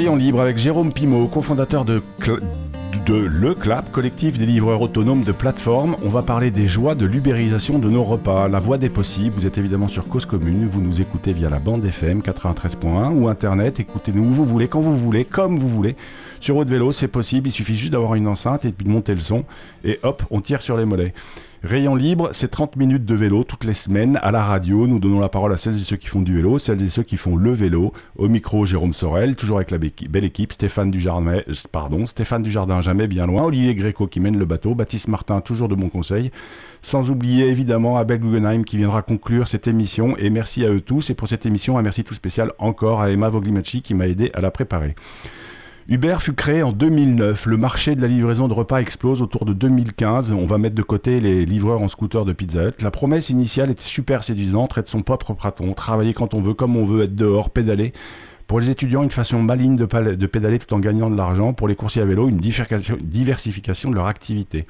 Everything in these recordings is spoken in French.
Rayon Libre avec Jérôme Pimot, cofondateur de, de Le Clap, collectif des livreurs autonomes de plateforme. On va parler des joies de l'ubérisation de nos repas, la voie des possibles. Vous êtes évidemment sur Cause Commune, vous nous écoutez via la bande FM 93.1 ou Internet. Écoutez-nous où vous voulez, quand vous voulez, comme vous voulez. Sur votre vélo, c'est possible, il suffit juste d'avoir une enceinte et puis de monter le son. Et hop, on tire sur les mollets. Rayon libre, c'est 30 minutes de vélo toutes les semaines à la radio. Nous donnons la parole à celles et ceux qui font du vélo, celles et ceux qui font le vélo. Au micro, Jérôme Sorel, toujours avec la belle équipe. Stéphane Dujardin, euh, Stéphane Dujardin, jamais bien loin. Olivier Gréco qui mène le bateau. Baptiste Martin, toujours de bons conseils. Sans oublier évidemment Abel Guggenheim qui viendra conclure cette émission. Et merci à eux tous. Et pour cette émission, un merci tout spécial encore à Emma Voglimachi qui m'a aidé à la préparer. Uber fut créé en 2009. Le marché de la livraison de repas explose autour de 2015. On va mettre de côté les livreurs en scooter de Pizza Hut. La promesse initiale était super séduisante, être son propre patron, travailler quand on veut, comme on veut, être dehors, pédaler. Pour les étudiants, une façon maligne de, de pédaler tout en gagnant de l'argent. Pour les coursiers à vélo, une diversification de leur activité.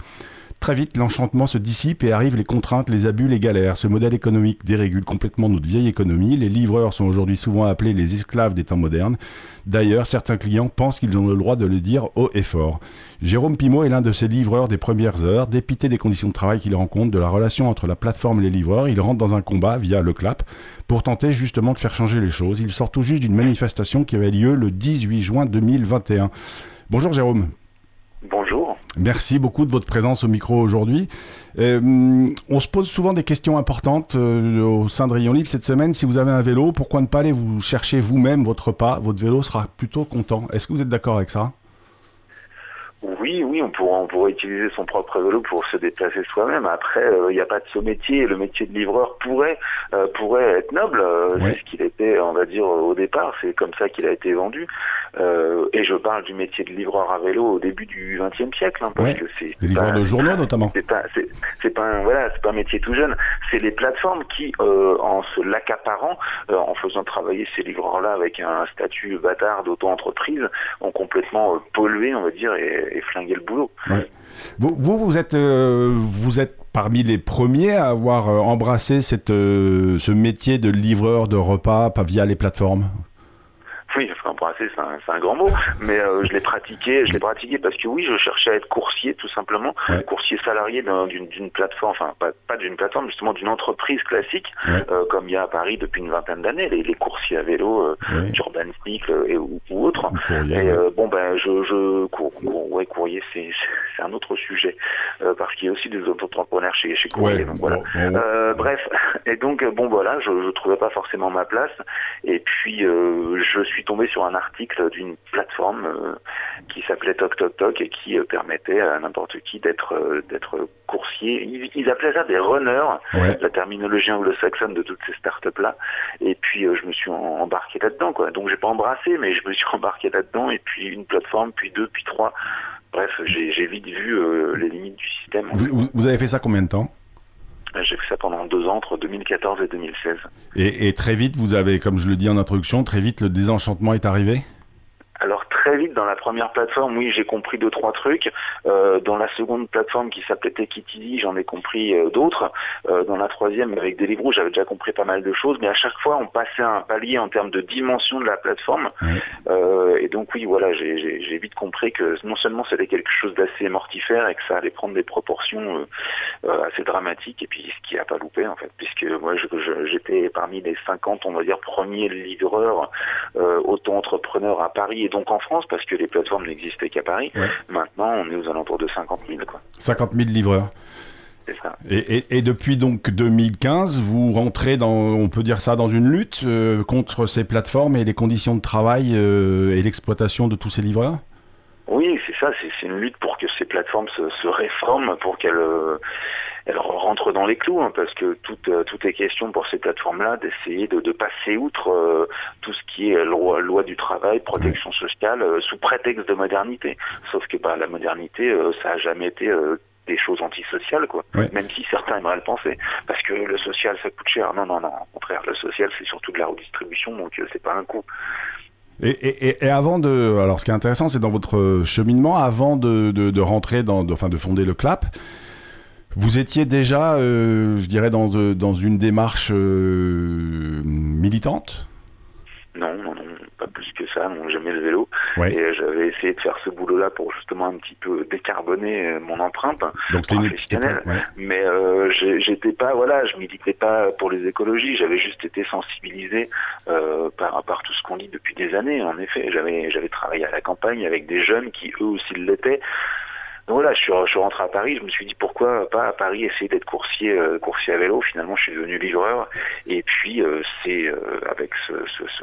Très vite, l'enchantement se dissipe et arrivent les contraintes, les abus, les galères. Ce modèle économique dérégule complètement notre vieille économie. Les livreurs sont aujourd'hui souvent appelés les esclaves des temps modernes. D'ailleurs, certains clients pensent qu'ils ont le droit de le dire haut et fort. Jérôme Pimot est l'un de ces livreurs des premières heures. Dépité des conditions de travail qu'il rencontre, de la relation entre la plateforme et les livreurs, il rentre dans un combat via le clap pour tenter justement de faire changer les choses. Il sort tout juste d'une manifestation qui avait lieu le 18 juin 2021. Bonjour Jérôme. Bonjour. Merci beaucoup de votre présence au micro aujourd'hui. Euh, on se pose souvent des questions importantes euh, au sein de Rayon Libre cette semaine. Si vous avez un vélo, pourquoi ne pas aller vous chercher vous-même votre pas Votre vélo sera plutôt content. Est-ce que vous êtes d'accord avec ça? Oui, oui, on pourrait, on pourrait utiliser son propre vélo pour se déplacer soi-même. Après, il n'y a pas de ce métier. Le métier de livreur pourrait, euh, pourrait être noble. C'est ce qu'il était, on va dire, au départ. C'est comme ça qu'il a été vendu. Euh, et je parle du métier de livreur à vélo au début du XXe siècle, hein, parce que c'est les livreurs de journaux notamment. C'est pas, c'est pas un, voilà, c'est pas un métier tout jeune. C'est les plateformes qui, euh, en se l'accaparant, en faisant travailler ces livreurs-là avec un statut bâtard d'auto-entreprise, ont complètement pollué, on va dire, et et flinguer le boulot. Vous, vous, êtes, euh, vous êtes parmi les premiers à avoir euh, embrassé cette, euh, ce métier de livreur de repas via les plateformes? Oui, enfin, c'est un, un, grand mot, mais euh, je l'ai pratiqué, je l'ai pratiqué parce que oui, je cherchais à être coursier tout simplement, coursier salarié d'une plateforme, enfin pas, pas d'une plateforme, justement d'une entreprise classique, euh, comme il y a à Paris depuis une vingtaine d'années, les, les, coursiers à vélo, euh, Urban Cycle et, ou, ou autres. Et euh, bon ben, je, je cour, ouais, courrier, c'est un autre sujet parce qu'il y a aussi des entrepreneurs chez, chez Courrier. donc voilà. bref, et donc bon voilà, je, je trouvais pas forcément ma place, et puis je suis tombé sur un article d'une plateforme euh, qui s'appelait Toc Toc Toc et qui euh, permettait à n'importe qui d'être euh, d'être coursier. Ils, appelaient ça des runners, la terminologie anglo-saxonne de toutes ces startups là. Et puis je me suis embarqué là-dedans quoi. Donc j'ai pas embrassé, mais je me suis embarqué là-dedans. Et puis une plateforme, puis deux, puis trois. Bref, j'ai vite vu les limites du système. vous avez fait ça combien de temps? J'ai fait ça pendant deux ans, entre 2014 et 2016. Et, et, très vite, vous avez, comme je le dis en introduction, très vite le désenchantement est arrivé? Alors très vite dans la première plateforme, oui, j'ai compris deux trois trucs. Euh, dans la seconde plateforme qui s'appelait Tekitidi, j'en ai compris euh, d'autres. Euh, dans la troisième, avec Deliveroo, j'avais déjà compris pas mal de choses, mais à chaque fois, on passait un palier en termes de dimension de la plateforme. et donc oui, voilà, j'ai vite compris que non seulement c'était quelque chose d'assez mortifère et que ça allait prendre des proportions assez dramatiques, et puis ce qui a pas loupé en fait, puisque moi j'étais parmi les 50, on va dire, premiers livreurs auto-entrepreneurs à Paris donc en France, parce que les plateformes n'existaient qu'à Paris, maintenant on est aux alentours de 50 000. Quoi. 50 000 livreurs. Ça. Et, depuis donc 2015, vous rentrez dans, on peut dire ça, dans une lutte euh, contre ces plateformes et les conditions de travail euh, et l'exploitation de tous ces livreurs? Oui, c'est ça, c'est une lutte pour que ces plateformes se, réforment, pour qu'elles euh, elle rentre dans les clous, hein, parce que tout, euh, tout est question pour ces plateformes-là d'essayer de, de, passer outre euh, tout ce qui est loi, loi du travail, protection sociale, sous prétexte de modernité. Sauf que bah, la modernité, ça a jamais été des choses antisociales, quoi. Même si certains aimeraient le penser. Parce que le social, ça coûte cher. Non, non, non. Au contraire, le social, c'est surtout de la redistribution, donc c'est pas un coût. Et, et, avant de, alors ce qui est intéressant, c'est dans votre cheminement, avant de, rentrer dans, de, enfin de fonder le CLAP, vous étiez déjà, euh, je dirais, dans, dans une démarche euh, militante? Non, non, plus que ça, n'ont jamais le vélo. Et j'avais essayé de faire ce boulot-là pour justement un petit peu décarboner mon empreinte Donc, professionnelle. Mais j'étais pas, voilà, je militais pas pour les écologies. J'avais juste été sensibilisé par, par tout ce qu'on lit depuis des années. En effet, j'avais travaillé à la campagne avec des jeunes qui eux aussi l'étaient. Donc voilà, je suis, je suis, rentré à Paris, je me suis dit pourquoi pas à Paris essayer d'être coursier, euh, coursier à vélo. Finalement, je suis devenu livreur. Et puis, euh, c'est euh, avec ce,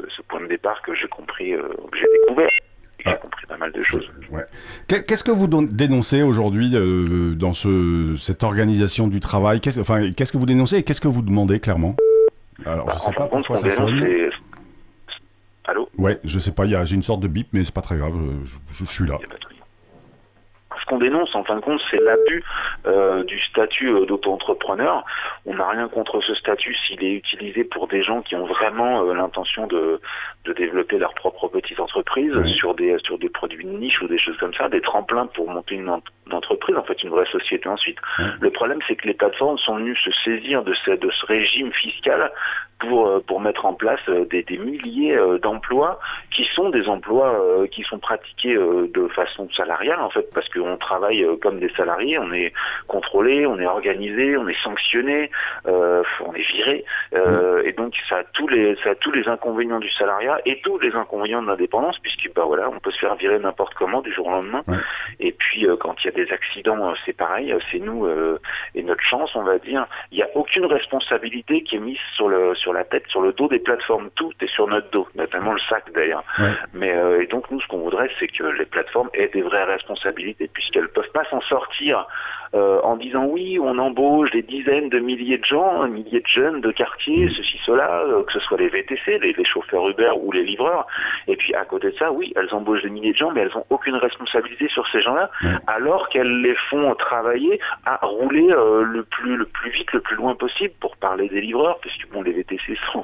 ce, point de départ que j'ai compris, que j'ai découvert. J'ai ah. compris pas mal de choses. Qu'est-ce que vous dénoncez aujourd'hui dans ce, cette organisation du travail? Qu'est-ce enfin, qu'est-ce que vous dénoncez et qu'est-ce que vous demandez clairement? Alors, bah, je sais pas pourquoi ça sonne. Allô? Ouais, je sais pas, j'ai une sorte de bip, mais c'est pas très grave, je, je suis là ce qu'on dénonce en fin de compte, c'est l'abus euh, du statut euh, d'auto-entrepreneur. On n'a rien contre ce statut s'il est utilisé pour des gens qui ont vraiment euh, l'intention de, développer leur propre petite entreprise sur des sur des produits de niche ou des choses comme ça, des tremplins pour monter une, entreprise, en fait une vraie société ensuite. Le problème, c'est que les plateformes sont venues se saisir de ce, de ce régime fiscal pour, euh, pour mettre en place euh, des, des milliers euh, d'emplois qui sont des emplois qui sont pratiqués de façon salariale en fait parce qu'on travaille comme des salariés, on est contrôlé, on est organisé, on est sanctionné, on est viré et donc ça a tous les ça a tous les inconvénients du salariat et tous les inconvénients de l'indépendance puisque bah voilà on peut se faire virer n'importe comment du jour au lendemain. Et puis quand il y a des accidents c'est pareil c'est nous et notre chance on va dire. Il n'y a aucune responsabilité qui est mise sur le sur la tête, sur le dos des plateformes. Tout est sur notre dos, notamment le sac d'ailleurs. Mais euh, et donc nous, ce qu'on voudrait, c'est que les plateformes aient des vraies responsabilités, puisqu'elles peuvent pas s'en sortir euh, en disant oui, on embauche des dizaines de milliers de gens, un millier de jeunes de quartier, mm. ceci, cela, euh, que ce soit les VTC, les, chauffeurs Uber ou les livreurs. Et puis à côté de ça, oui, elles embauchent des milliers de gens, mais elles ont aucune responsabilité sur ces gens-là, alors qu'elles les font travailler à rouler le plus le plus vite, le plus loin possible, pour parler des livreurs, puisque bon, les VTC sont,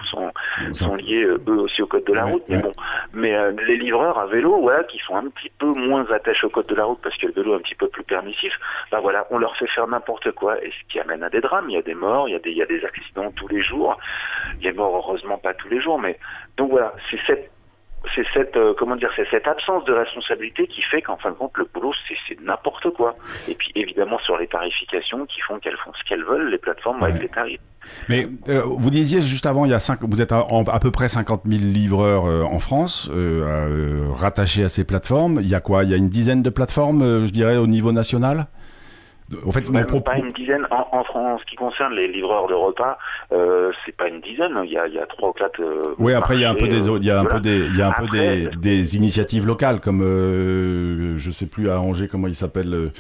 sont, liés euh, eux aussi au code de la route. Mais bon, mais euh, les livreurs à vélo, voilà, qui sont un petit peu moins attachés au code de la route parce que le vélo est un petit peu plus permissif, bah voilà, on leur fait faire n'importe quoi et ce qui amène à des drames. Il y a des morts, il y a des, il y a des accidents tous les jours. Les morts, heureusement, pas tous les jours, mais donc voilà, c'est cette c'est cette euh, comment dire c'est cette absence de responsabilité qui fait qu'en fin de compte le boulot c'est n'importe quoi. Et puis évidemment sur les tarifications qui font qu'elles font ce qu'elles veulent les plateformes avec les tarifs. Mais euh, vous disiez juste avant il y a cinq, vous êtes à, à peu près 50 000 livreurs euh, en France rattachés à ces plateformes. Il y a quoi? Il y a une dizaine de plateformes je dirais au niveau national? En fait, Même pas une dizaine. En, en, ce qui concerne les livreurs de repas, euh, c'est pas une dizaine. Il y a, il y a trois ou quatre. Euh, oui, après il y a un peu des, il y a un peu des, il y a un peu des, des, initiatives locales comme, euh, je sais plus à Angers comment il s'appelle.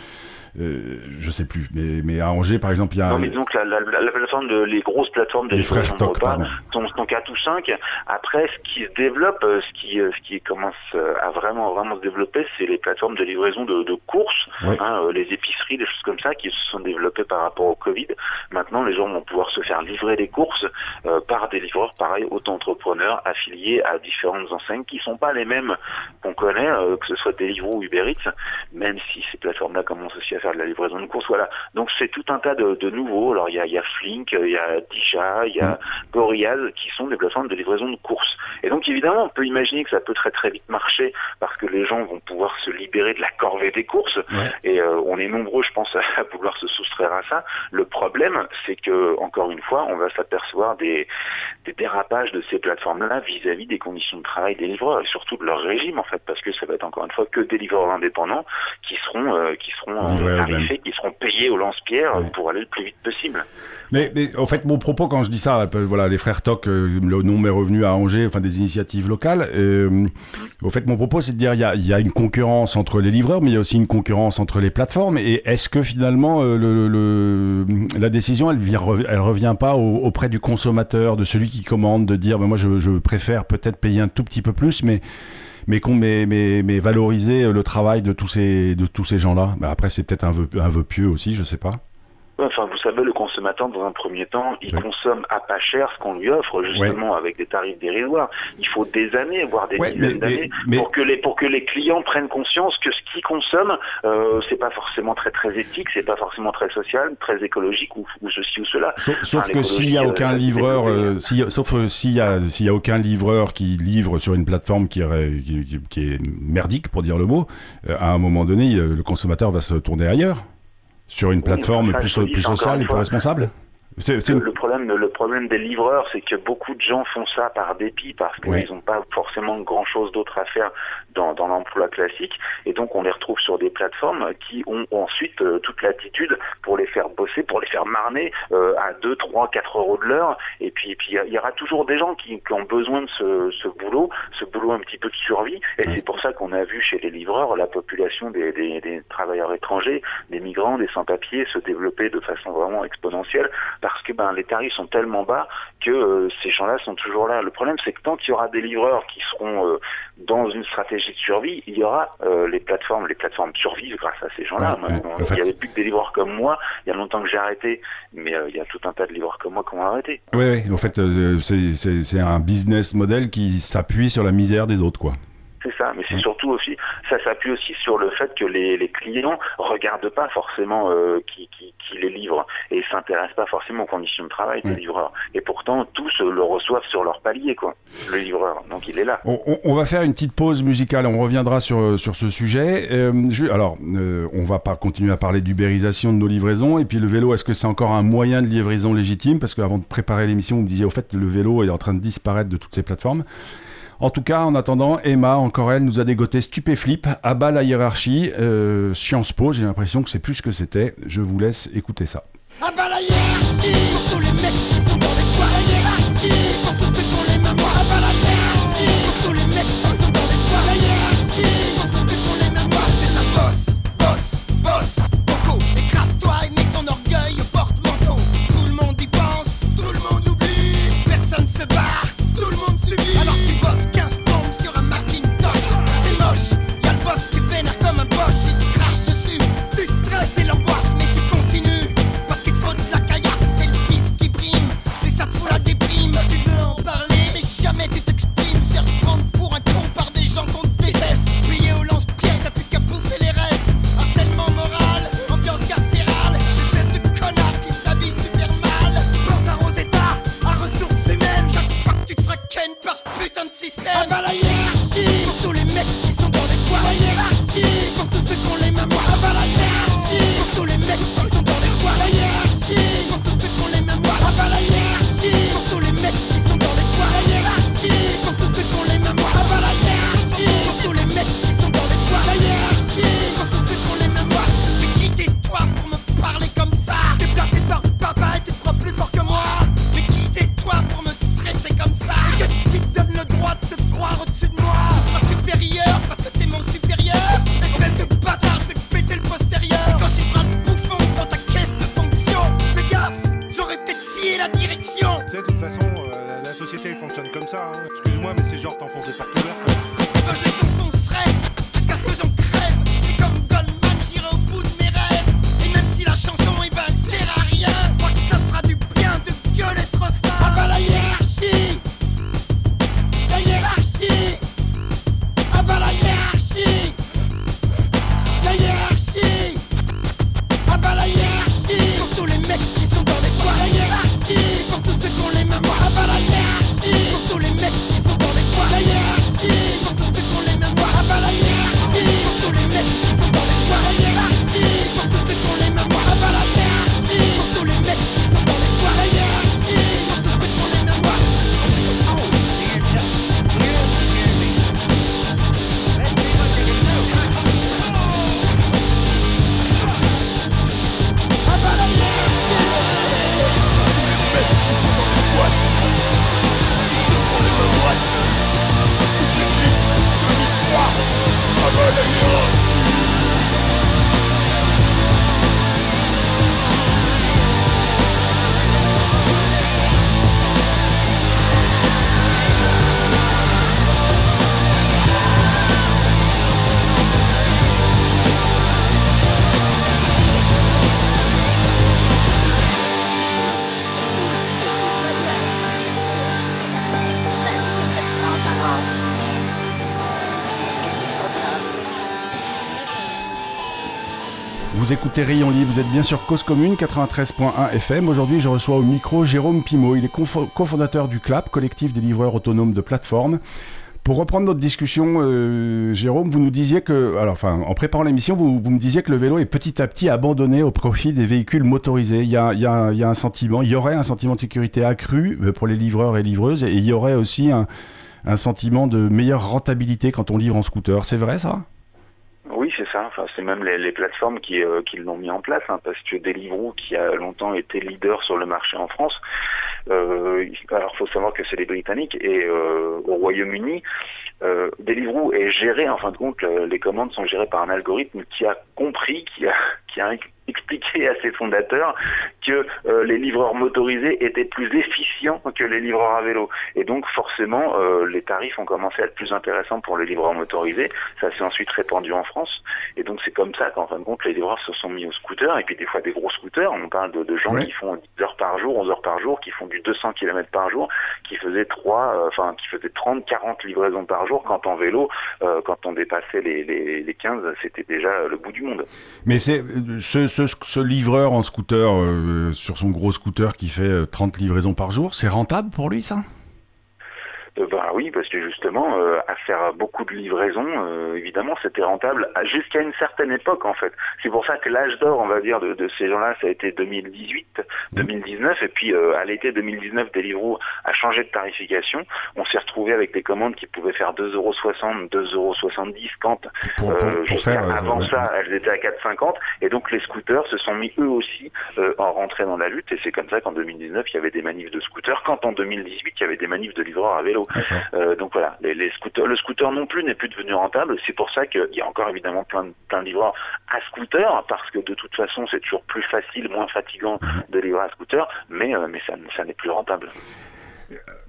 Euh, je sais plus, mais, mais à Angers, par exemple, il y a. Non, mais donc la, la, la plateforme de les grosses plateformes de les frères stock, repas sont, sont 4 ou 5. Après, ce qui se développe, euh, ce qui, euh, ce qui commence à vraiment, vraiment se développer, c'est les plateformes de livraison de, de courses, hein, les épiceries, des choses comme ça, qui se sont développées par rapport au Covid. Maintenant, les gens vont pouvoir se faire livrer des courses par des livreurs, pareil, auto-entrepreneurs affiliés à différentes enseignes qui sont pas les mêmes qu'on connaît, que ce soit Deliveroo ou Uber Eats, même si ces plateformes-là commencent aussi à faire de la livraison de course. Voilà. Donc c'est tout un tas de, nouveaux. Alors il y a, y a, Flink, il y a Dija, il y a Gorillaz qui sont des plateformes de livraison de courses. Et donc évidemment, on peut imaginer que ça peut très très vite marcher parce que les gens vont pouvoir se libérer de la corvée des courses. Et euh, on est nombreux, je pense, à pouvoir se soustraire à ça. Le problème, c'est que encore une fois, on va s'apercevoir des, des dérapages de ces plateformes-là vis-à-vis des conditions de travail des livreurs et surtout de leur régime en fait, parce que ça va être encore une fois que des livreurs indépendants qui seront euh, qui seront tarifés qui seront payés au lance-pierre pour aller le plus vite possible. Mais, mais, en fait, mon propos quand je dis ça, euh, voilà, les frères Toc, euh, le nom m'est revenu à Angers, enfin des initiatives locales. Euh, au fait, mon propos, c'est de dire il y a, y a, une concurrence entre les livreurs, mais il y a aussi une concurrence entre les plateformes. Et est-ce que finalement, le, le, la décision, elle, elle revient pas auprès du consommateur, de celui qui commande, de dire, moi, je, préfère peut-être payer un tout petit peu plus, mais mais, valoriser le travail de tous ces, gens-là. Bah, après, c'est peut-être un vœu, un vœu pieux aussi, je sais pas. Enfin, vous savez, le consommateur, dans un premier temps, il consomme à pas cher ce qu'on lui offre, justement, avec des tarifs dérisoires. Il faut des années, voire des dizaines d'années, pour que les pour que les clients prennent conscience que ce qu'ils consomment, euh, c'est pas forcément très très éthique, c'est pas forcément très social, très écologique ou, ceci ou cela. Sauf, que s'il y a aucun euh, livreur, euh, sauf euh, s'il y a s'il y a aucun livreur qui livre sur une plateforme qui, qui, qui est merdique, pour dire le mot, à un moment donné, le consommateur va se tourner ailleurs sur une plateforme plus, plus sociale et plus responsable. Le, problème, le problème des livreurs, c'est que beaucoup de gens font ça par dépit parce qu'ils n'ont pas forcément grand-chose d'autre à faire dans, dans l'emploi classique. Et donc, on les retrouve sur des plateformes qui ont ensuite euh, toute l'attitude pour les faire bosser, pour les faire marner euh, à 2, 3, 4 euros de l'heure. Et puis, puis il y aura toujours des gens qui, qui ont besoin de ce, ce, boulot, ce boulot un petit peu de survie. Et c'est pour ça qu'on a vu chez les livreurs la population des, des, des travailleurs étrangers, des migrants, des sans-papiers se développer de façon vraiment exponentielle parce que ben, les tarifs sont tellement bas que euh, ces gens-là sont toujours là. Le problème, c'est que tant qu'il y aura des livreurs qui seront euh, dans une stratégie de survie, il y aura euh, les plateformes, les plateformes survivent grâce à ces gens-là. il n'y avait plus que des livreurs comme moi. Il y a longtemps que j'ai arrêté, mais il y a tout un tas de livreurs comme moi qui ont arrêté. Oui, oui. En fait, c'est un business model qui s'appuie sur la misère des autres, quoi. C'est ça, mais c'est surtout aussi, ça s'appuie aussi sur le fait que les, les clients regardent pas forcément euh, qui, qui, qui, les livre et s'intéressent pas forcément aux conditions de travail des livreurs. Et pourtant, tous le reçoivent sur leur palier, quoi, le livreur. Donc il est là. On, va faire une petite pause musicale, on reviendra sur, sur ce sujet. Euh, je, alors, euh, on va pas continuer à parler d'ubérisation de nos livraisons. Et puis le vélo, est-ce que c'est encore un moyen de livraison légitime? Parce qu'avant de préparer l'émission, vous me disiez, au fait, le vélo est en train de disparaître de toutes ces plateformes. En tout cas, en attendant, Emma, encore elle, nous a dégoté Stupéflip, à bas la hiérarchie, euh, Sciences Po, j'ai l'impression que c'est plus ce que c'était. Je vous laisse écouter ça. À bas la hiérarchie, pour tous les mecs qui sont dans les poids, la hiérarchie, pour tous ceux qui ont les mains à bas la hiérarchie, pour tous les mecs qui sont dans les poids, la hiérarchie, pour tous ceux qui ont les mains c'est ça, boss, boss, boss, beaucoup, écrase-toi et mets ton orgueil au porte-manteau, tout le monde y pense, tout le monde oublie, personne se barre, Babylon ont les mains à la hiérarchie, pour tous les mecs qui sont dans les coins, la hiérarchie. Vous écoutez Rayon Libre, vous êtes bien sur Cause Commune 93.1 FM. Aujourd'hui, je reçois au micro Jérôme Pimot. Il est cofondateur du CLAP, collectif des livreurs autonomes de plateforme. Pour reprendre notre discussion, euh, Jérôme, vous nous disiez que, alors, en préparant l'émission, vous, me disiez que le vélo est petit à petit abandonné au profit des véhicules motorisés. Il y a, un sentiment, il y aurait un sentiment de sécurité accru euh, pour les livreurs et livreuses, et il y aurait aussi un sentiment de meilleure rentabilité quand on livre en scooter. C'est vrai ça? Oui, c'est ça. Enfin, c'est même les, plateformes qui, euh, qui l'ont mis en place, hein, parce que Deliveroo, qui a longtemps été leader sur le marché en France, euh, alors faut savoir que c'est les Britanniques et euh, au Royaume-Uni, euh, Deliveroo est géré, en fin de compte, les commandes sont gérées par un algorithme qui a compris, qui a, qui a expliquer à ses fondateurs que euh, les livreurs motorisés étaient plus efficients que les livreurs à vélo. Et donc forcément, euh, les tarifs ont commencé à être plus intéressants pour les livreurs motorisés. Ça s'est ensuite répandu en France. Et donc c'est comme ça qu'en fin de compte, les livreurs se sont mis au scooter. Et puis des fois des gros scooters. On parle de, gens qui font 10 heures par jour, 11 heures par jour, qui font du 200 km par jour, qui faisaient 3, euh, enfin qui faisaient 30, 40 livraisons par jour. Quand en vélo, quand on dépassait les, les 15, c'était déjà le bout du monde. Mais c'est ce ce, livreur en scooter, euh, sur son gros scooter qui fait 30 euh, livraisons par jour, c'est rentable pour lui ça? Bah oui, parce que justement, euh, à faire beaucoup de livraisons, euh, évidemment, c'était rentable jusqu'à une certaine époque en fait. C'est pour ça que l'âge d'or, on va dire, de, ces gens-là, ça a été 2018, 2019, et puis à l'été 2019, Deliveroo a changé de tarification. On s'est retrouvé avec des commandes qui pouvaient faire 2,60€, 2,70€ quand avant ça, elles étaient à 4,50, et donc les scooters se sont mis eux aussi en rentrée dans la lutte, et c'est comme ça qu'en 2019, il y avait des manifs de scooters, quand en 2018, il y avait des manifs de livreurs à vélo. Euh, donc voilà, les, scooters, le scooter non plus n'est plus devenu rentable. C'est pour ça qu'il y a encore évidemment plein de, plein de livreurs à scooter, parce que de toute façon c'est toujours plus facile, moins fatigant mhm. de livrer à scooter, mais, euh, mais ça, ça n'est plus rentable.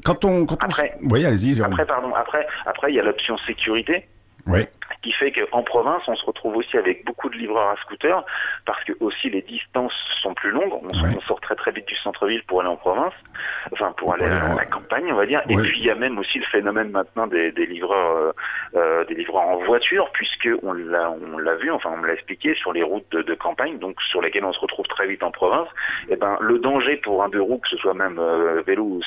Quand on, quand après, oui, allez-y. Après, pardon. Après, après, il y a l'option sécurité. Oui qui fait qu'en province, on se retrouve aussi avec beaucoup de livreurs à scooter, parce que aussi les distances sont plus longues. On, sort très très vite du centre-ville pour aller en province, enfin pour aller à la, campagne, on va dire. Et puis il y a même aussi le phénomène maintenant des, livreurs, euh, euh, des livreurs en voiture, puisque on l'a on l'a vu, enfin on me l'a expliqué sur les routes de, campagne, donc sur lesquelles on se retrouve très vite en province. Et eh ben le danger pour un deux roues, que ce soit même euh, vélo ou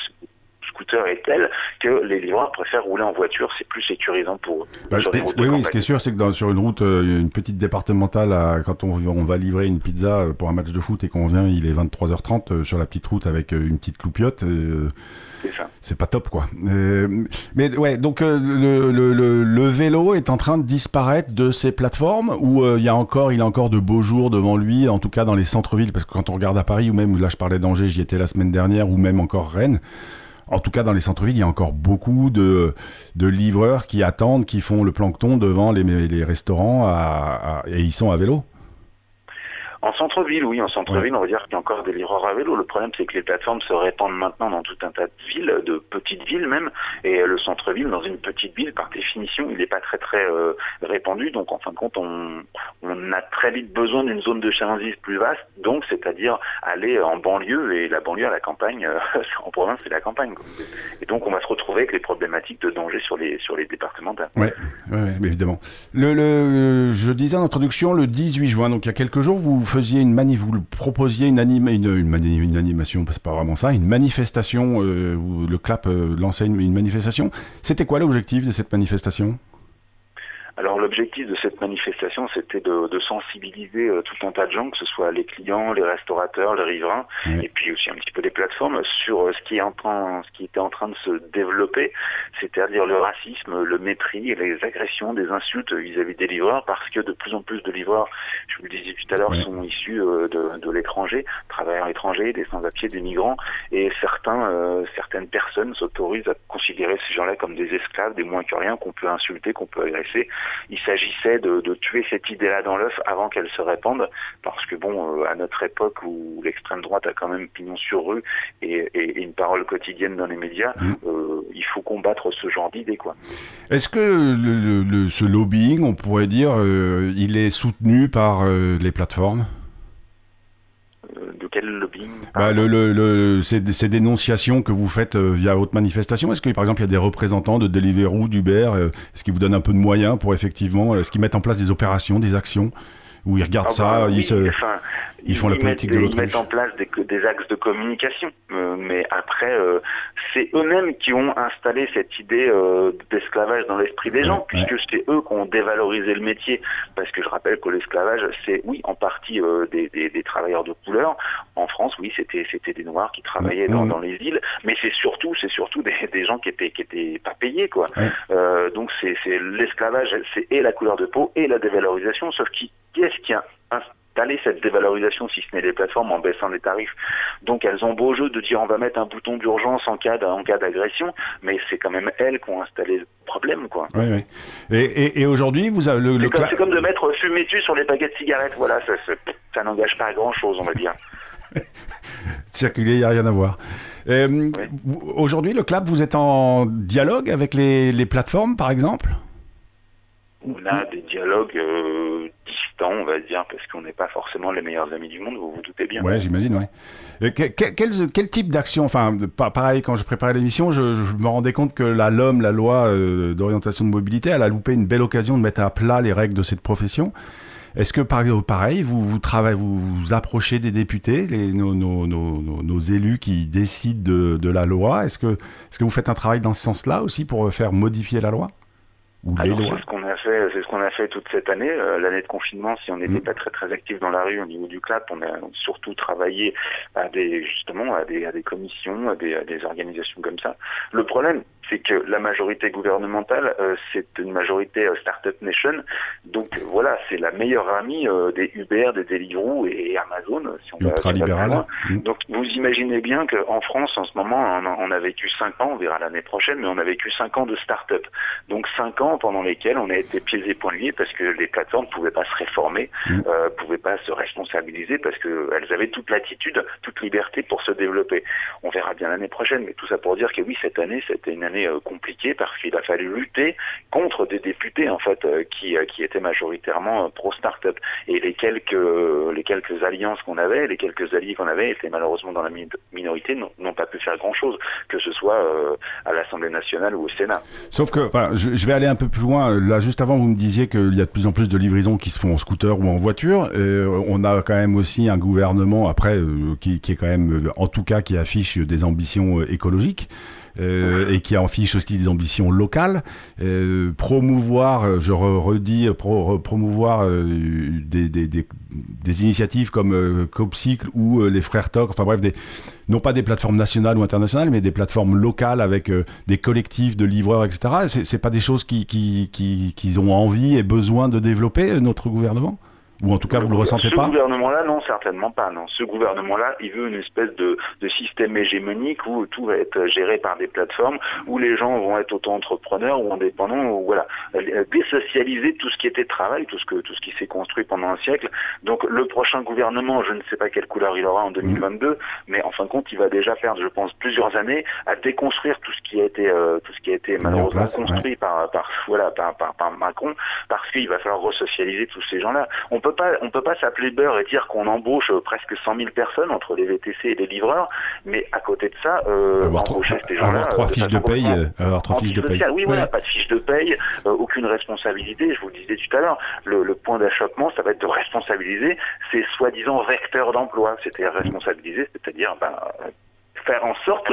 scooter est tel que les livreurs préfèrent rouler en voiture, c'est plus sécurisant pour eux. Bah, oui, oui, ce qui est sûr, c'est que dans, sur une route, euh, une petite départementale, quand on, on, va livrer une pizza euh, pour un match de foot et qu'on vient, il est 23h30 euh, sur la petite route avec une petite loupiote. c'est pas top, quoi. mais ouais, donc le, le, le, vélo est en train de disparaître de ces plateformes où il y a encore, il a encore de beaux jours devant lui, en tout cas dans les centres-villes, parce que quand on regarde à Paris ou même là je parlais d'Angers, j'y étais la semaine dernière, ou même encore Rennes en tout cas dans les centres-villes, il y a encore beaucoup de, livreurs qui attendent, qui font le plancton devant les, les restaurants et ils sont à vélo. En centre-ville, oui, en centre-ville, on va dire qu'il y a encore des livreurs à vélo. Le problème, c'est que les plateformes se répandent maintenant dans tout un tas de villes, de petites villes même, et le centre-ville, dans une petite ville, par définition, il n'est pas très très euh, répandu. Donc, en fin de compte, on, on a très vite besoin d'une zone de chalandise plus vaste, donc c'est-à-dire aller en banlieue, et la banlieue à la campagne, euh, en province, c'est la campagne. Et donc, on va se retrouver avec les problématiques de danger sur les sur les départementales. Oui, ouais, évidemment. Le, le, je disais en introduction, le 18 juin, donc il y a quelques jours, vous faisiez une mani vous proposiez une, anima, une, une, animation, c'est pas vraiment ça, une manifestation, euh, où le CLAP euh, lançait une manifestation. C'était quoi l'objectif de cette manifestation? Alors l'objectif de cette manifestation, c'était de, sensibiliser euh, tout un tas de gens, que ce soit les clients, les restaurateurs, les riverains, et puis aussi un petit peu les plateformes, sur euh, ce qui, est en train, ce qui était en train de se développer, c'est-à-dire le racisme, le mépris, les agressions, des insultes vis-à-vis des livreurs, parce que de plus en plus de livreurs, je vous le disais tout à l'heure, sont issus euh, de, l'étranger, travailleurs étrangers, des sans-papiers, des migrants, et certains, certaines personnes s'autorisent à considérer ces gens-là comme des esclaves, des moins que rien, qu'on peut insulter, qu'on peut agresser, il s'agissait de, tuer cette idée-là dans l'œuf avant qu'elle se répande, parce que bon, euh, à notre époque où l'extrême droite a quand même pignon sur rue et, une parole quotidienne dans les médias, mmh. euh, il faut combattre ce genre d'idées, quoi. Est-ce que ce lobbying, on pourrait dire, euh, il est soutenu par les plateformes? De quel lobbying bah, le, ces, dénonciations que vous faites euh, via votre manifestation, est-ce que par exemple il y a des représentants de Deliveroo, d'Uber, euh, est-ce qu'ils vous donnent un peu de moyens pour effectivement, est-ce qu'ils mettent en place des opérations, des actions? Où ils regardent Ah ça, bah ils, se, enfin, ils font la politique de Ils l'autruche. mettent en place des, des axes de communication, euh, mais après, euh, c'est eux-mêmes qui ont installé cette idée euh, d'esclavage dans l'esprit des gens, Ouais, puisque c'est eux qui ont dévalorisé le métier. Parce que je rappelle que l'esclavage, c'est oui, en partie des, des- des travailleurs de couleur. En France, oui, c'était c'était des Noirs qui travaillaient Ouais, dans, dans les îles, mais c'est surtout c'est surtout des, gens qui étaient qui étaient pas payés, quoi. Donc c'est c'est l'esclavage, c'est et la couleur de peau et la dévalorisation, sauf qui, qui est-ce qui a installé cette dévalorisation si ce n'est les plateformes en baissant les tarifs? Donc elles ont beau jeu de dire on va mettre un bouton d'urgence en cas d'agression, mais c'est quand même elles qui ont installé le problème quoi. Ouais, ouais. Et, et, et aujourd'hui, vous avez le, C'est comme, cla- comme de mettre fumer tu sur les paquets de cigarettes, voilà, ça, ça, ça n'engage pas à grand chose on va dire. circuler, il n'y a rien à voir. Euh, Aujourd'hui, le club, vous êtes en dialogue avec les, les plateformes, par exemple? On a des dialogues euh, distants on va dire, parce qu'on n'est pas forcément les meilleurs amis du monde, vous vous doutez bien. Ouais, j'imagine, ouais. Euh, que- que- quel, type d'action Enfin, pareil, quand je préparais l'émission, je, je me rendais compte que la la loi euh, d'orientation de mobilité, elle a loupé une belle occasion de mettre à plat les règles de cette profession. Est-ce que par- pareil, vous vous, travaillez, vous approchez des députés, les, nos, nos, élus qui décident de, la loi? Est que vous faites un travail dans ce sens-là aussi pour faire modifier la loi? Ou lois c'est ce qu'on a fait, c'est ce qu'on a fait toute cette année, euh, l'année de confinement. Si on n'était Mm. pas très très actif dans la rue au niveau du CLAP, on a surtout travaillé à des justement à des, à des commissions, à des, à des organisations comme ça. Le problème, c'est que la majorité gouvernementale, euh, c'est une majorité euh, Startup Nation. Donc euh, voilà, c'est la meilleure amie des Uber, des Deliveroo et, et Amazon. Si on va- si on va plus ultralibérales loin. Mm. Donc vous imaginez bien qu'en France, en ce moment, on a, on a vécu 5 ans, on verra l'année prochaine, mais on a vécu 5 ans de start-up. Donc 5 ans pendant lesquels on a été pieds et poings liés parce que les plateformes ne pouvaient pas se réformer, Mm. euh, pouvaient pas se responsabiliser parce qu'elles avaient toute latitude, toute liberté pour se développer. On verra bien l'année prochaine, mais tout ça pour dire que oui, cette année, c'était une année euh, compliquée parce qu'il a fallu lutter contre des députés en fait euh, qui, euh, qui étaient majoritairement pro-start-up. Et les quelques, les quelques alliances qu'on avait, les quelques alliés qu'on avait étaient malheureusement dans la mi- minorité, n'ont pas pu faire grand-chose, que ce soit à l'Assemblée nationale ou au Sénat. Sauf que, je, vais aller un peu plus loin. Là, juste avant, vous me disiez qu'il y a de plus en plus de livraisons qui se font en scooter ou en voiture. On a quand même aussi un gouvernement, après, qui, est quand même, en tout cas, qui affiche des ambitions écologiques. Euh, et qui affiche aussi des ambitions locales, euh, promouvoir, euh, je re- redis, pro- re- promouvoir des, initiatives comme Copcycle ou les Frères Toc, enfin bref, non pas des plateformes nationales ou internationales, mais des plateformes locales avec des collectifs de livreurs, etc. C'est, pas des choses qui, qui, qu'ils ont envie et besoin de développer, notre gouvernement? Ou en tout cas, vous le ressentez Ce pas gouvernement-là, non, certainement pas. Non, ce gouvernement-là, il veut une espèce de, de système hégémonique où tout va être géré par des plateformes, où les gens vont être auto-entrepreneurs ou indépendants, ou voilà, Euh, désocialiser tout ce qui était travail, tout ce que tout ce qui s'est construit pendant un siècle. Donc le prochain gouvernement, je ne sais pas quelle couleur il aura en 2022, mais en fin de compte, il va déjà perdre, je pense, plusieurs années à déconstruire tout ce qui a été euh, tout ce qui a été malheureusement place, construit par par voilà par, par, par Macron, parce qu'il va falloir resocialiser tous ces gens-là. On peut pas on peut pas s'appeler beurre et dire qu'on embauche euh, presque 100 000 personnes entre les VTC et les livreurs, mais à côté de ça, euh, avoir, trois, embaucher ces gens-là avoir trois euh, fiches de paye, euh, avoir trois fiches de paye. Oui, voilà, pas de fiche de paye, euh, aucune responsabilité. Je vous le disais tout à l'heure, le, le point d'achoppement, ça va être de responsabiliser ces soi-disant vecteurs d'emploi. C'était responsabiliser, c'est-à-dire ben, euh, faire en sorte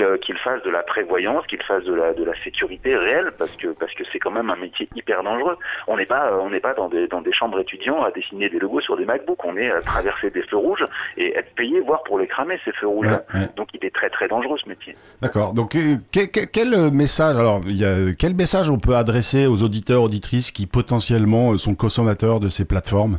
euh, qu'ils fassent de la prévoyance, qu'ils fassent de la, de la sécurité réelle, parce que parce que c'est quand même un métier hyper dangereux. On n'est pas euh, on n'est pas dans des dans des chambres étudiants à dessiner des logos sur des MacBooks. On est à traverser des feux rouges et être payé, voire pour les cramer ces feux rouges. Ouais, ouais. Donc il est très très dangereux ce métier. D'accord. Donc, euh, quel, message alors il y a, quel message on peut adresser aux auditeurs auditrices qui potentiellement euh, sont consommateurs de ces plateformes?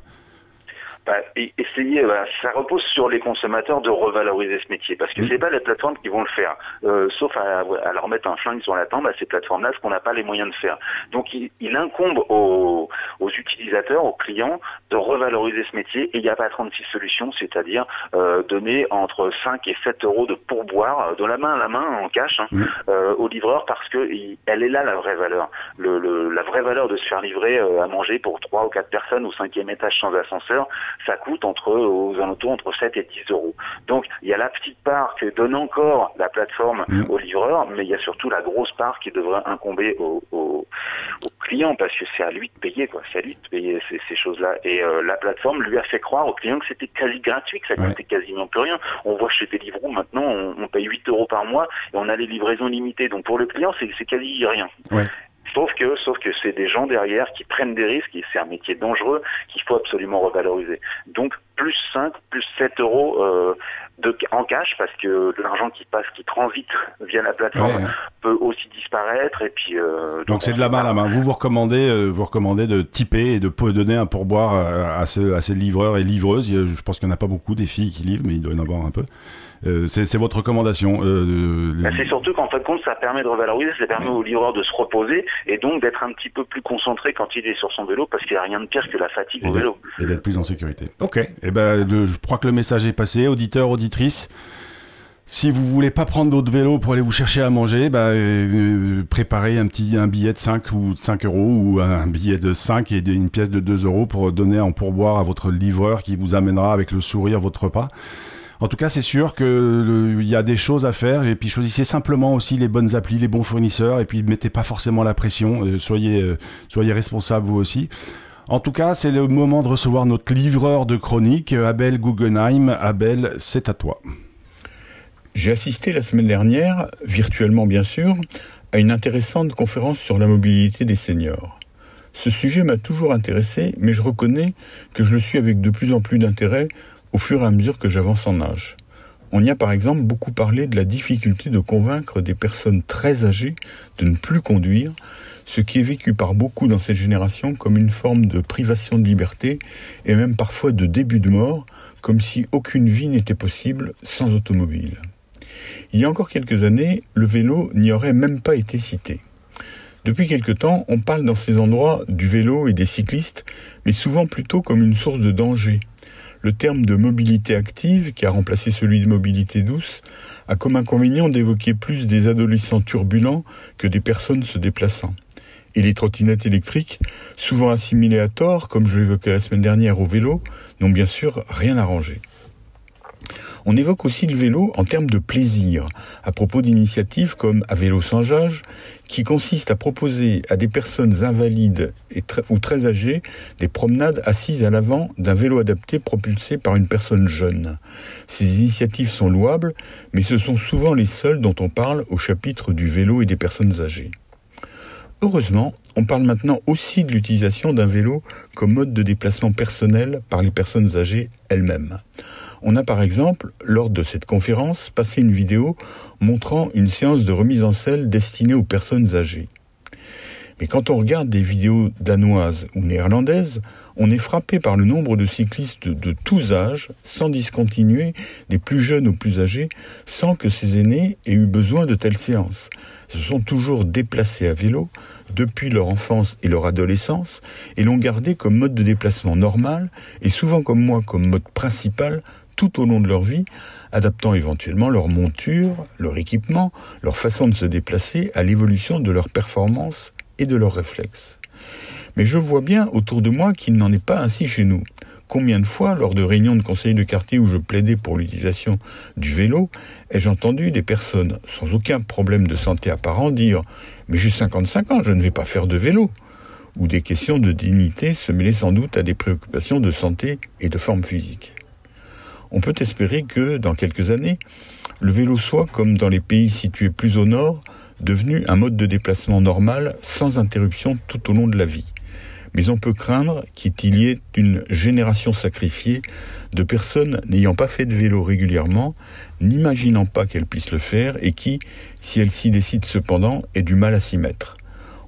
Bah, essayer, ça repose sur les consommateurs de revaloriser ce métier, parce que Mm. c'est pas les plateformes qui vont le faire, Euh, sauf à, à leur mettre un flingue sur la tempe à ces plateformes-là, ce qu'on n'a pas les moyens de faire. Donc il, il incombe aux, aux utilisateurs, aux clients, de revaloriser ce métier, et il n'y a pas 36 solutions, c'est-à-dire euh, donner entre 5 et 7 euros de pourboire, de la main à la main, en cash, hein, euh, au livreur, parce que il- elle est là la vraie valeur. Le, le- la vraie valeur de se faire livrer euh, à manger pour 3 ou 4 personnes au cinquième étage sans ascenseur, ça coûte entre aux alentours entre 7 et 10 euros. Donc il y a la petite part que donne encore la plateforme Mm. aux livreurs, mais il y a surtout la grosse part qui devrait incomber aux, aux- aux client parce que c'est à lui de payer, quoi. C'est à lui de payer ces, choses-là. Et euh, la plateforme lui a fait croire au client que c'était quasi gratuit, que ça coûtait quasiment plus rien. On voit chez Deliveroo maintenant, on, paye 8 euros par mois et on a les livraisons limitées. Donc pour le client, c'est quasi rien. Sauf que, sauf que c'est des gens derrière qui prennent des risques et c'est un métier dangereux qu'il faut absolument revaloriser. Donc plus 5, plus 7 euros euh, de, en cash parce que l'argent qui passe, qui transite via la plateforme peut aussi disparaître et puis. Euh, donc c'est de la main à la main. Vous vous recommandez, euh, vous recommandez de typer et de donner un pourboire à, à ces livreurs et livreuses. Je pense qu'il n'y en a pas beaucoup des filles qui livrent, mais il doit y en avoir un peu. Euh, c'est votre recommandation. Euh, bah, c'est surtout qu'en fin de compte, ça permet de revaloriser, ça permet au livreur de se reposer et donc d'être un petit peu plus concentré quand il est sur son vélo parce qu'il n'y a rien de pire que la fatigue au vélo. Et d'être plus en sécurité. Ok. Et eh ben, je crois que le message est passé, auditeur, Si vous voulez pas prendre d'autres vélos pour aller vous chercher à manger, bah, euh, préparez un petit billet de 5 ou 5 euros ou un billet de 5 et une pièce de 2 euros pour donner en pourboire à votre livreur qui vous amènera avec le sourire votre repas. En tout cas, c'est sûr qu'il y a des choses à faire et puis choisissez simplement aussi les bonnes applis, les bons fournisseurs et puis mettez pas forcément la pression. Euh, soyez, euh, soyez responsable vous aussi. En tout cas, c'est le moment de recevoir notre livreur de chronique, Abel Guggenheim. Abel, c'est à toi. J'ai assisté la semaine dernière, virtuellement bien sûr, à une intéressante conférence sur la mobilité des seniors. Ce sujet m'a toujours intéressé, mais je reconnais que je le suis avec de plus en plus d'intérêt au fur et à mesure que j'avance en âge. On y a par exemple beaucoup parlé de la difficulté de convaincre des personnes très âgées de ne plus conduire, ce qui est vécu par beaucoup dans cette génération comme une forme de privation de liberté et même parfois de début de mort, comme si aucune vie n'était possible sans automobile. Il y a encore quelques années, le vélo n'y aurait même pas été cité. Depuis quelque temps, on parle dans ces endroits du vélo et des cyclistes, mais souvent plutôt comme une source de danger, le terme de mobilité active, qui a remplacé celui de mobilité douce, a comme inconvénient d'évoquer plus des adolescents turbulents que des personnes se déplaçant. Et les trottinettes électriques, souvent assimilées à tort, comme je l'évoquais la semaine dernière au vélo, n'ont bien sûr rien arrangé. On évoque aussi le vélo en termes de plaisir, à propos d'initiatives comme À vélo sans jage, qui consiste à proposer à des personnes invalides ou très âgées des promenades assises à l'avant d'un vélo adapté propulsé par une personne jeune. Ces initiatives sont louables, mais ce sont souvent les seules dont on parle au chapitre du vélo et des personnes âgées. Heureusement, on parle maintenant aussi de l'utilisation d'un vélo comme mode de déplacement personnel par les personnes âgées elles-mêmes. On a par exemple, lors de cette conférence, passé une vidéo montrant une séance de remise en selle destinée aux personnes âgées. Mais quand on regarde des vidéos danoises ou néerlandaises, on est frappé par le nombre de cyclistes de tous âges, sans discontinuer, des plus jeunes aux plus âgés, sans que ces aînés aient eu besoin de telles séances. Se sont toujours déplacés à vélo depuis leur enfance et leur adolescence et l'ont gardé comme mode de déplacement normal et souvent comme moi comme mode principal tout au long de leur vie, adaptant éventuellement leur monture, leur équipement, leur façon de se déplacer à l'évolution de leurs performances et de leurs réflexes. Mais je vois bien autour de moi qu'il n'en est pas ainsi chez nous. Combien de fois, lors de réunions de conseil de quartier où je plaidais pour l'utilisation du vélo, ai-je entendu des personnes sans aucun problème de santé apparent dire ⁇ Mais j'ai 55 ans, je ne vais pas faire de vélo ⁇ ou des questions de dignité se mêlaient sans doute à des préoccupations de santé et de forme physique on peut espérer que, dans quelques années, le vélo soit, comme dans les pays situés plus au nord, devenu un mode de déplacement normal sans interruption tout au long de la vie. Mais on peut craindre qu'il y ait une génération sacrifiée de personnes n'ayant pas fait de vélo régulièrement, n'imaginant pas qu'elles puissent le faire et qui, si elles s'y décident cependant, aient du mal à s'y mettre.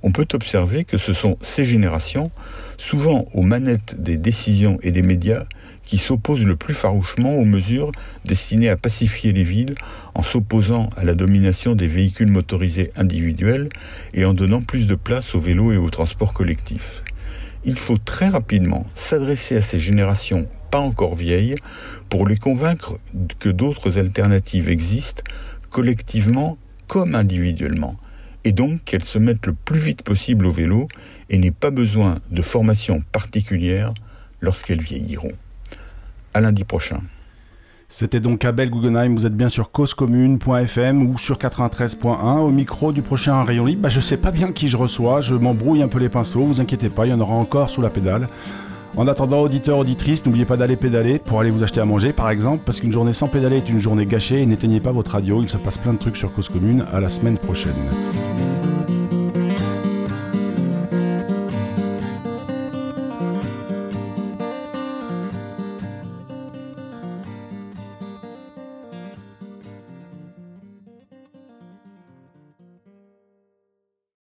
On peut observer que ce sont ces générations, souvent aux manettes des décisions et des médias, qui s'oppose le plus farouchement aux mesures destinées à pacifier les villes en s'opposant à la domination des véhicules motorisés individuels et en donnant plus de place aux vélos et aux transports collectifs. Il faut très rapidement s'adresser à ces générations pas encore vieilles pour les convaincre que d'autres alternatives existent collectivement comme individuellement et donc qu'elles se mettent le plus vite possible au vélo et n'aient pas besoin de formation particulière lorsqu'elles vieilliront. À lundi prochain. C'était donc Abel Guggenheim, vous êtes bien sur causecommune.fm ou sur 93.1 au micro du prochain rayon libre. Bah, je sais pas bien qui je reçois, je m'embrouille un peu les pinceaux, vous inquiétez pas, il y en aura encore sous la pédale. En attendant, auditeurs, auditrices, n'oubliez pas d'aller pédaler pour aller vous acheter à manger par exemple, parce qu'une journée sans pédaler est une journée gâchée n'éteignez pas votre radio, il se passe plein de trucs sur Cause Commune. À la semaine prochaine.